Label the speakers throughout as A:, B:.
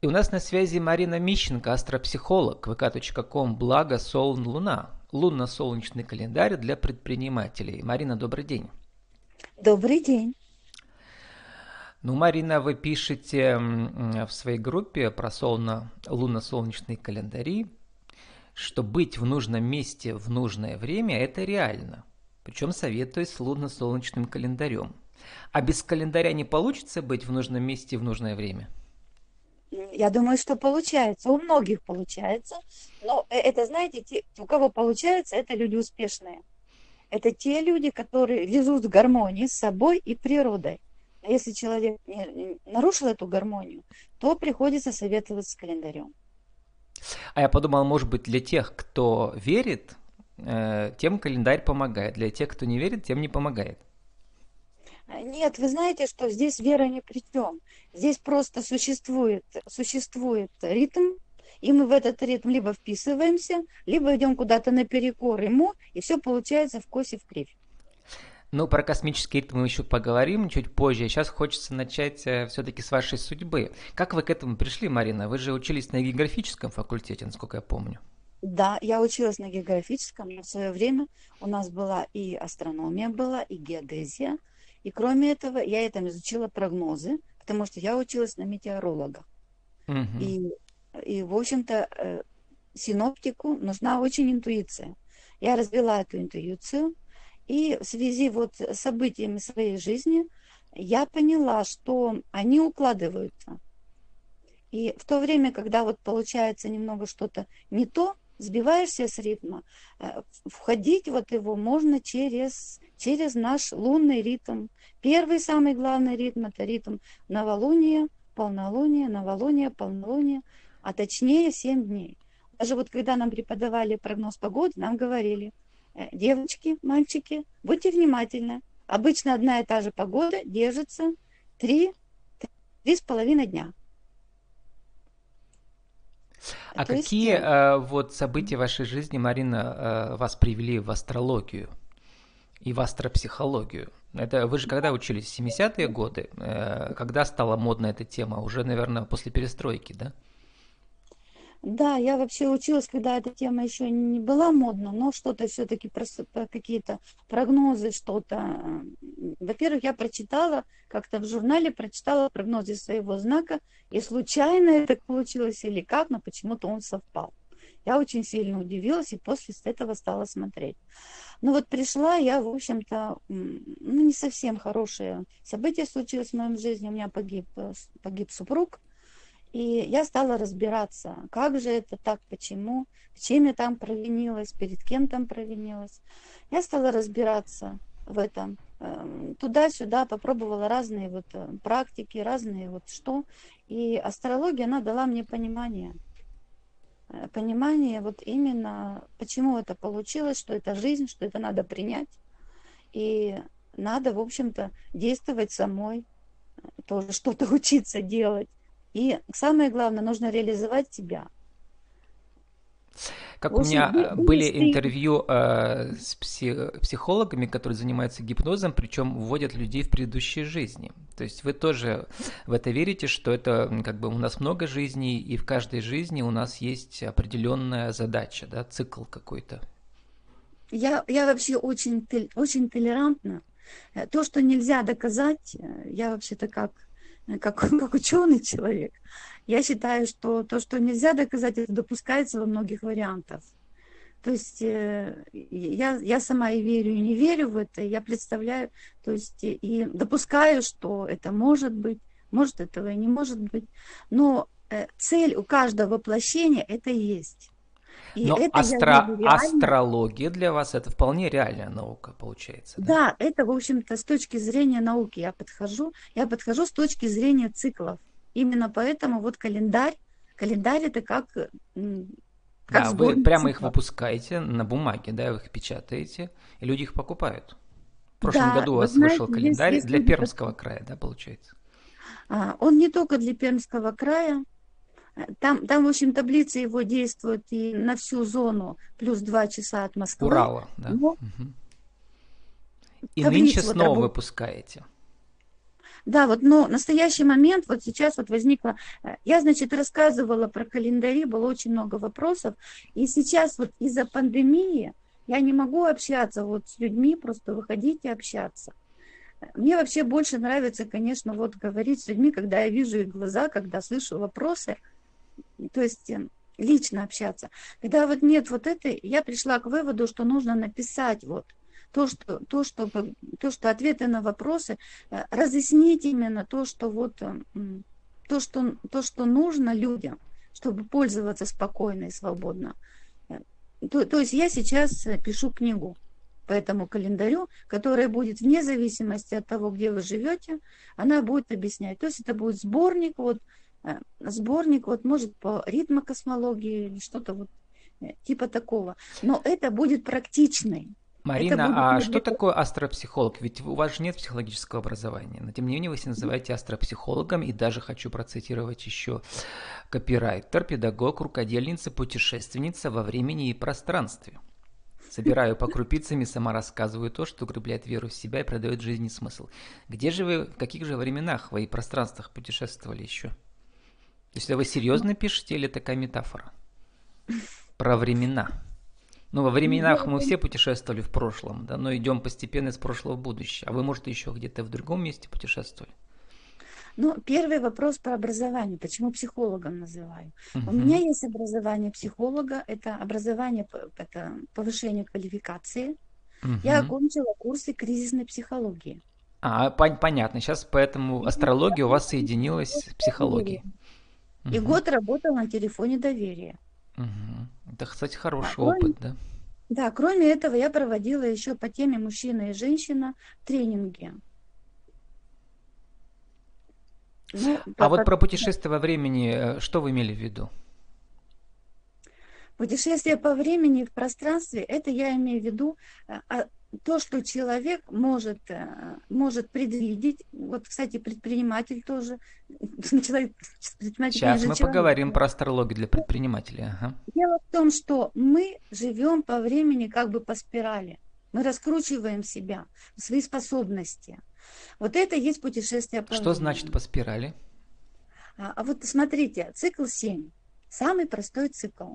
A: И у нас на связи Марина Мищенко, астропсихолог, vk.com, благо Солн Луна, лунно-солнечный календарь для предпринимателей. Марина, добрый день.
B: Добрый день.
A: Ну, Марина, вы пишете в своей группе про солно, лунно-солнечные календари, что быть в нужном месте в нужное время – это реально. Причем советую с лунно-солнечным календарем. А без календаря не получится быть в нужном месте в нужное время –
B: я думаю, что получается. У многих получается. Но э, это, знаете, те, у кого получается, это люди успешные. Это те люди, которые везут в гармонии с собой и природой. А если человек не, нарушил эту гармонию, то приходится советовать с календарем.
A: А я подумал, может быть, для тех, кто верит, э, тем календарь помогает. Для тех, кто не верит, тем не помогает.
B: Нет, вы знаете, что здесь вера ни при чем. Здесь просто существует, существует ритм, и мы в этот ритм либо вписываемся, либо идем куда-то наперекор ему, и все получается в косе в кривь.
A: Ну, про космический ритм мы еще поговорим чуть позже. Сейчас хочется начать э, все-таки с вашей судьбы. Как вы к этому пришли, Марина? Вы же учились на географическом факультете, насколько я помню.
B: Да, я училась на географическом, но в свое время у нас была и астрономия была, и геодезия. И кроме этого, я это изучила прогнозы, потому что я училась на метеоролога. Угу. И, и, в общем-то, э, синоптику нужна очень интуиция. Я развела эту интуицию, и в связи вот с событиями своей жизни я поняла, что они укладываются. И в то время, когда вот получается немного что-то не то, сбиваешься с ритма, э, входить вот его можно через, через наш лунный ритм. Первый самый главный ритм – это ритм новолуния, полнолуния, новолуния, полнолуния, а точнее 7 дней. Даже вот когда нам преподавали прогноз погоды, нам говорили, «Э, девочки, мальчики, будьте внимательны. Обычно одна и та же погода держится 3, 3,5 дня.
A: А То какие есть... э, вот события в вашей жизни, Марина, э, вас привели в астрологию и в астропсихологию? Это вы же когда учились? 70-е годы? Э, когда стала модна эта тема? Уже, наверное, после перестройки, да?
B: Да, я вообще училась, когда эта тема еще не была модна, но что-то все-таки, какие-то прогнозы, что-то. Во-первых, я прочитала, как-то в журнале прочитала прогнозы своего знака, и случайно это получилось или как, но почему-то он совпал. Я очень сильно удивилась и после этого стала смотреть. Ну вот пришла я, в общем-то, ну не совсем хорошее событие случилось в моем жизни. У меня погиб, э, погиб супруг. И я стала разбираться, как же это так, почему, в чем я там провинилась, перед кем там провинилась. Я стала разбираться в этом. Эм, туда-сюда попробовала разные вот э, практики, разные вот что. И астрология, она дала мне понимание. Э, понимание вот именно, почему это получилось, что это жизнь, что это надо принять. И надо, в общем-то, действовать самой, э, тоже что-то учиться делать. И самое главное, нужно реализовать себя.
A: Как у меня вы были интервью э, с псих, психологами, которые занимаются гипнозом, причем вводят людей в предыдущие жизни. То есть вы тоже в это верите, что это как бы у нас много жизней, и в каждой жизни у нас есть определенная задача, да, цикл какой-то.
B: Я, я вообще очень, очень толерантна. Э, то, что нельзя доказать, э, я вообще-то как как, как ученый человек, я считаю, что то, что нельзя доказать, это допускается во многих вариантах. То есть э, я, я сама и верю, и не верю в это, я представляю, то есть и допускаю, что это может быть, может этого и не может быть, но э, цель у каждого воплощения это есть.
A: И Но это астро... астрология для вас это вполне реальная наука, получается.
B: Да? да, это, в общем-то, с точки зрения науки я подхожу. Я подхожу с точки зрения циклов. Именно поэтому вот календарь, календарь это как как
A: да, вы прямо циклов. их выпускаете на бумаге, да, вы их печатаете, и люди их покупают. В прошлом да, году у вас знаете, вышел календарь есть, для Пермского края, да, получается?
B: А, он не только для Пермского края, там, там, в общем, таблица его действует и на всю зону, плюс два часа от Москвы.
A: Урала, да. Но... Угу. И нынче снова вот, выпускаете.
B: Да, вот, но настоящий момент, вот сейчас вот возникло, э, я, значит, рассказывала про календари, было очень много вопросов, и сейчас вот из-за пандемии я не могу общаться вот с людьми, просто выходить и общаться. Мне вообще больше нравится, конечно, вот говорить с людьми, когда я вижу их глаза, когда слышу вопросы, то есть э, лично общаться. Когда вот нет вот этой, я пришла к выводу, что нужно написать вот то, что, то, что, то, что ответы на вопросы, э, разъяснить именно то, что вот э, то, что, то, что нужно людям, чтобы пользоваться спокойно и свободно. Э, то, то есть я сейчас пишу книгу по этому календарю, которая будет вне зависимости от того, где вы живете, она будет объяснять. То есть это будет сборник, вот, сборник, вот, может, по ритмокосмологии или что-то вот типа такого. Но это будет практичный.
A: Марина, а что такое астропсихолог? Ведь у вас же нет психологического образования, но тем не менее вы себя называете астропсихологом, и даже хочу процитировать еще копирайтер, педагог, рукодельница, путешественница во времени и пространстве. Собираю по крупицам и сама рассказываю то, что укрепляет веру в себя и продает жизни смысл. Где же вы, в каких же временах вы и пространствах путешествовали еще? То есть вы серьезно пишете или такая метафора? Про времена. Ну, во временах мы все путешествовали в прошлом, да, но идем постепенно из прошлого в будущее. А вы, может, еще где-то в другом месте путешествовали?
B: Ну, первый вопрос про образование. Почему психологом называю? Uh-huh. У меня есть образование психолога. Это образование, это повышение квалификации. Uh-huh. Я окончила курсы кризисной психологии.
A: А, пон- понятно. Сейчас поэтому астрология у вас соединилась с психологией.
B: И uh-huh. год работала на телефоне доверия.
A: Угу. Это, кстати, хороший а, опыт, да?
B: Да, кроме этого я проводила еще по теме мужчина и женщина тренинги.
A: Ну, а по, вот про путешествие во времени, э, что вы имели в виду?
B: Путешествие по времени в пространстве, это я имею в виду э, а, то, что человек может, э, может предвидеть, вот, кстати, предприниматель тоже,
A: человек, предприниматель Сейчас мы человек. поговорим про астрологию для предпринимателей. Ага.
B: Дело в том, что мы живем по времени как бы по спирали. Мы раскручиваем себя, свои способности. Вот это и есть путешествие
A: по Что времени. значит по спирали?
B: А, а вот смотрите, цикл 7. Самый простой цикл.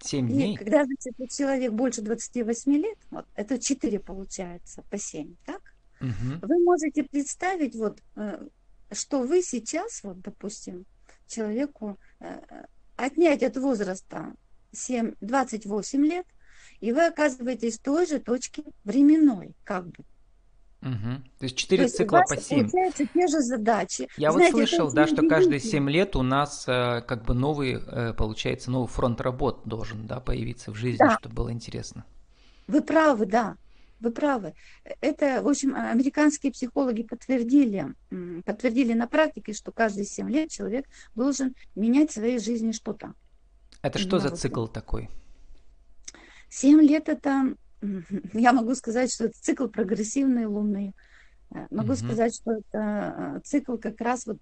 A: 7 дней?
B: И когда, значит, человек больше 28 лет, вот, это 4 получается по 7, так? Угу. Вы можете представить, вот, э, что вы сейчас, вот, допустим, человеку э, отнять от возраста 7, 28 лет, и вы оказываетесь в той же точке временной, как бы.
A: Угу. То есть 4 То цикла по 7.
B: Получаются те же задачи.
A: Я Знаете, вот слышал, да, что каждые 7 лет у нас э, как бы новый, э, получается, новый фронт работ должен да, появиться в жизни, да. чтобы было интересно.
B: Вы правы, да. Вы правы. Это, в общем, американские психологи подтвердили, подтвердили на практике, что каждые 7 лет человек должен менять в своей жизни что-то.
A: Это что за цикл такой?
B: 7 лет это я могу сказать, что это цикл прогрессивной Луны. Э, могу угу. сказать, что это э, цикл как раз вот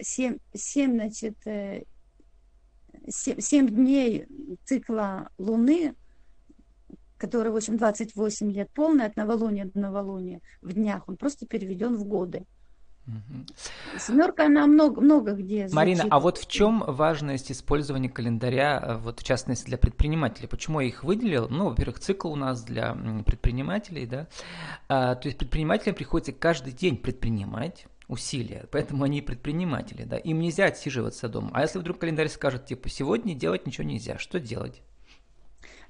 B: 7, 7 значит, 7, э, 7 дней цикла Луны, который, в общем, 28 лет полный от новолуния до новолуния в днях, он просто переведен в годы. Угу. Семерка, она много, много где
A: звучит. Марина, а вот в чем важность использования календаря, э, вот в частности для предпринимателей? Почему я их выделил? Ну, во-первых, цикл у нас для предпринимателей, да. А, то есть предпринимателям приходится каждый день предпринимать усилия, поэтому они предприниматели, да. Им нельзя отсиживаться дома. А если вдруг календарь скажет, типа, сегодня делать ничего нельзя, что делать?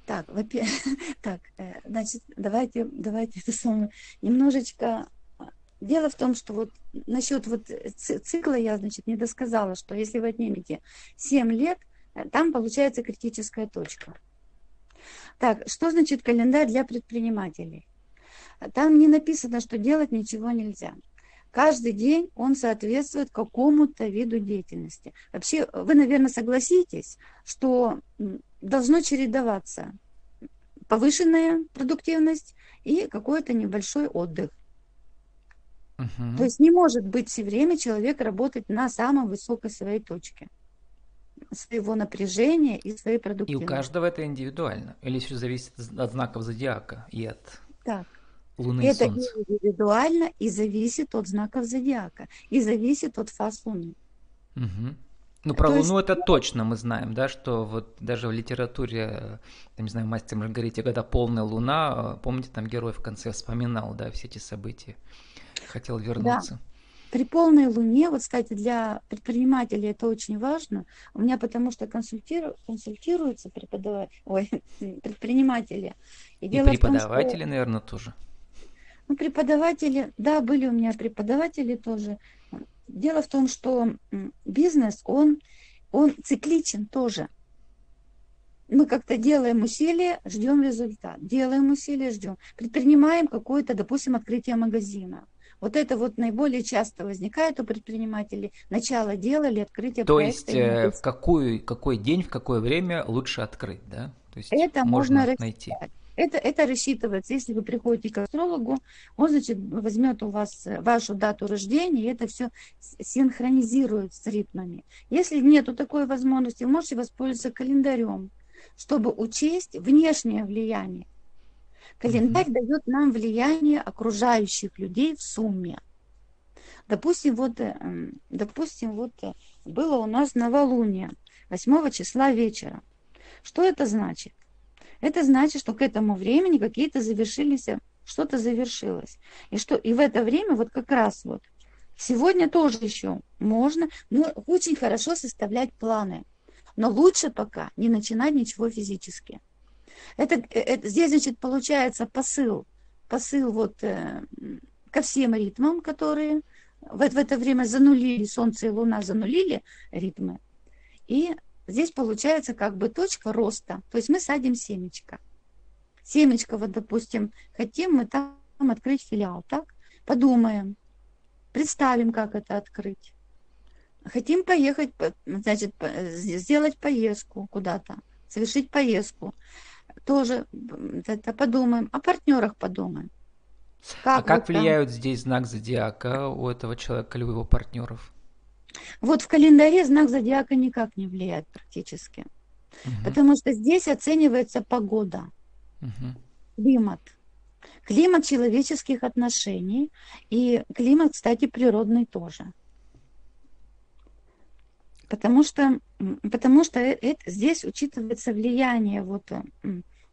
B: Так, так, э, значит, давайте, давайте это самое немножечко Дело в том, что вот насчет вот цикла я, значит, не досказала, что если вы отнимете 7 лет, э, там получается критическая точка. Так, что значит календарь для предпринимателей? Там не написано, что делать ничего нельзя. Каждый день он соответствует какому-то виду деятельности. Вообще, вы, наверное, согласитесь, что должно чередоваться повышенная продуктивность и какой-то небольшой отдых. Угу. То есть не может быть все время человек работать на самой высокой своей точке своего напряжения и своей продуктивности.
A: И у каждого это индивидуально? Или все зависит от знаков зодиака и от...
B: Так,
A: Луны
B: Это
A: и Солнца.
B: индивидуально и зависит от знаков зодиака, и зависит от фаз Луны.
A: Угу. Ну, про
B: То
A: Луну
B: есть-
A: это точно мы знаем, да, что вот даже в литературе, э, я не знаю, мастер Маргарите, когда полная Луна, э, помните, там герой в конце вспоминал, да, все эти события, хотел вернуться.
B: При полной луне, вот, кстати, для предпринимателей это очень важно. У меня потому что консультиру, консультируются преподаватели, ой, предприниматели.
A: И
B: дело в том, что-
A: преподаватели, наверное, тоже.
B: Ну, преподаватели, да, были у меня преподаватели тоже. Дело в том, что бизнес, он, он цикличен тоже. Мы как-то делаем усилия, ждем результат. Делаем усилия, ждем. Предпринимаем какое-то, допустим, открытие магазина. Вот это вот наиболее часто возникает у предпринимателей. Начало дела или открытие
A: То
B: проекта.
A: есть
B: или
A: э, в какую, какой день, в какое время лучше открыть, да? То есть
B: Это
A: можно
B: можно
A: найти.
B: Это, это рассчитывается, если вы приходите к астрологу, он, значит, возьмет у вас э, вашу дату рождения, и это все синхронизирует с ритмами. Если нету такой возможности, вы можете воспользоваться календарем, чтобы учесть внешнее влияние. Календарь дает нам влияние окружающих людей в сумме. Допустим, вот, э, допустим, вот э, было у нас новолуние 8 числа вечера. Что это значит? Это значит, что к этому времени какие-то завершились, э, что-то завершилось. И что и в это время вот как раз вот сегодня тоже еще можно, но очень хорошо составлять планы. Но лучше пока не начинать ничего физически. Это, э, это здесь, значит, получается посыл, посыл вот э, ко всем ритмам, которые в, в это время занулили, Солнце и Луна занулили ритмы. И здесь получается как бы точка роста. То есть мы садим семечко. Семечко, вот, допустим, хотим мы там открыть филиал, так? Подумаем, представим, как это открыть. Хотим поехать, по- значит, с- сделать поездку куда-то, совершить поездку. Тоже это подумаем, о партнерах подумаем.
A: а как
B: вот там-
A: влияют здесь знак зодиака у этого человека или у его партнеров?
B: Вот в календаре знак зодиака никак не влияет практически.
A: Мгм,
B: Потому что здесь оценивается погода.
A: мгм.
B: климат. Климат человеческих отношений и климат, кстати, природный тоже. Потому что, потому что э- это, здесь учитывается влияние вот, э,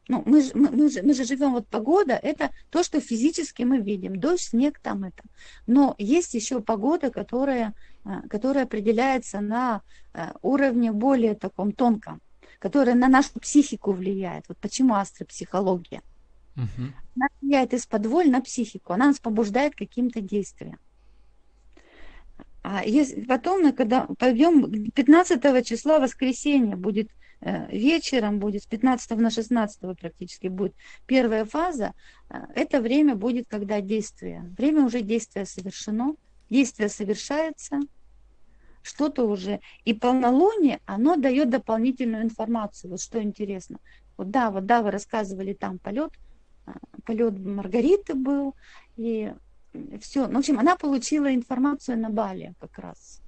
B: ну, мы, же- мы, мы же, мы же живем, вот погода, это то, что физически мы видим, дождь, снег, там это. Но есть еще погода, которая, э, которая определяется на э, уровне более таком тонком, которая на нашу психику влияет. Вот почему астропсихология
A: Мгм.
B: она влияет из-под воль на психику, она нас побуждает к каким-то действиям. А если потом, когда пойдем 15 числа воскресенье будет э, вечером, будет с 15 на 16 практически будет первая фаза, э, это время будет, когда действие. Время уже действия совершено, действие совершается, что-то уже. И полнолуние, оно дает дополнительную информацию. Вот что интересно. Вот да, вот да, вы рассказывали там полет, а, полет Маргариты был, и все. Ну, в общем, она получила информацию на Бали как раз.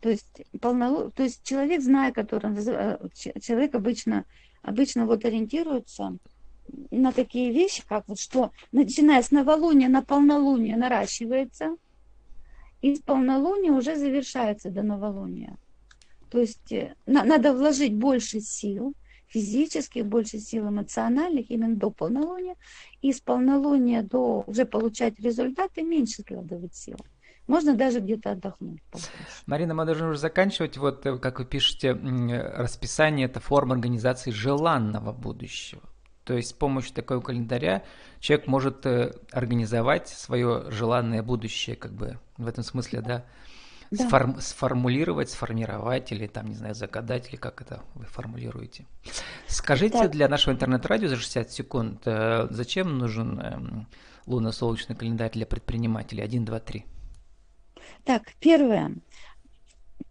B: То есть, полнолу... то есть человек, зная, который э, человек обычно, обычно вот ориентируется на такие вещи, как вот что, начиная с новолуния на полнолуние наращивается, и с полнолуния уже завершается до новолуния. То есть э, на- надо вложить больше сил, физических, больше сил эмоциональных именно до полнолуния, и с полнолуния до уже получать результаты меньше складывать сил. Можно даже где-то отдохнуть побольше.
A: Марина, мы должны уже заканчивать. Вот, э, как вы пишете, э, расписание – это форма организации желанного будущего. То есть с помощью такого календаря человек может э, организовать свое желанное будущее, как бы в этом смысле, да,
B: Да.
A: сформ- сформулировать, сформировать или там, не знаю, загадать, или как это вы формулируете. Скажите
B: Так.
A: для нашего интернет-радио за 60 секунд, э, зачем нужен эм, лунно-солнечный календарь для предпринимателей? 1, 2, 3.
B: Так, первое.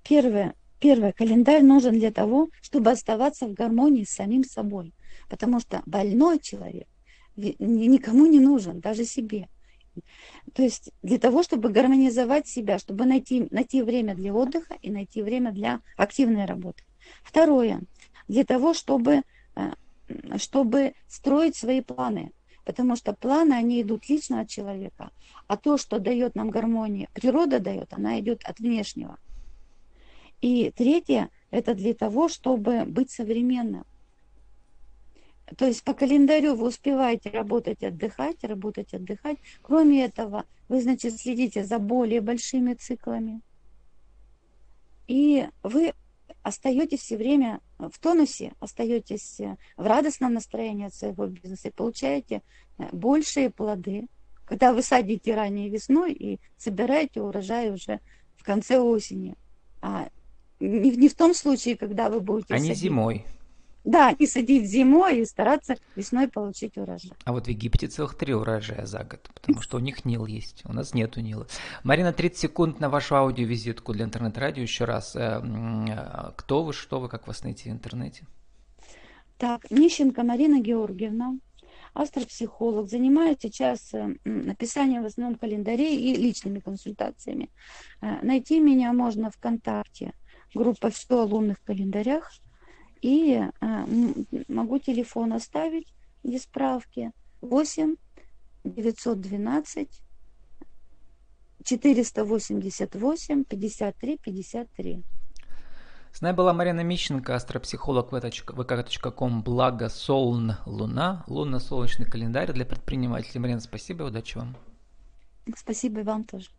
B: Первое. Первое. Календарь нужен для того, чтобы оставаться в гармонии с самим собой. Потому что больной человек никому не нужен, даже себе. То есть для того, чтобы гармонизовать себя, чтобы найти, найти время для отдыха и найти время для активной работы. Второе. Для того, чтобы, э, чтобы строить свои планы. Потому что планы, они идут лично от человека. А то, что дает нам гармония, природа дает, она идет от внешнего. И третье, это для того, чтобы быть современным. То есть по календарю вы успеваете работать, отдыхать, работать, отдыхать. Кроме этого, вы, значит, следите за более большими циклами. И вы остаетесь все время в тонусе, остаетесь в радостном настроении от своего бизнеса и получаете большие плоды, когда вы садите ранее весной и собираете урожай уже в конце осени. А не, не в том случае, когда вы будете...
A: А не зимой.
B: Да, и садить зимой и стараться весной получить урожай.
A: А вот в Египте целых три урожая за год, потому что у них Нил есть, у нас нету Нила. Марина, 30 секунд на вашу аудиовизитку для интернет-радио. Еще раз, э, э, кто вы, что вы, как вас найти в интернете?
B: Так, Нищенко Марина Георгиевна, астропсихолог, занимаюсь сейчас э, написанием в основном календарей и личными консультациями. Найти меня можно ВКонтакте, группа «Все о лунных календарях», и а, могу телефон оставить для справки. 8 912 488 53 53.
A: С нами была Марина Мищенко, астропсихолог vk.com, благо Солн Луна, лунно-солнечный календарь для предпринимателей. Марина, спасибо удачи вам.
B: Спасибо и вам тоже.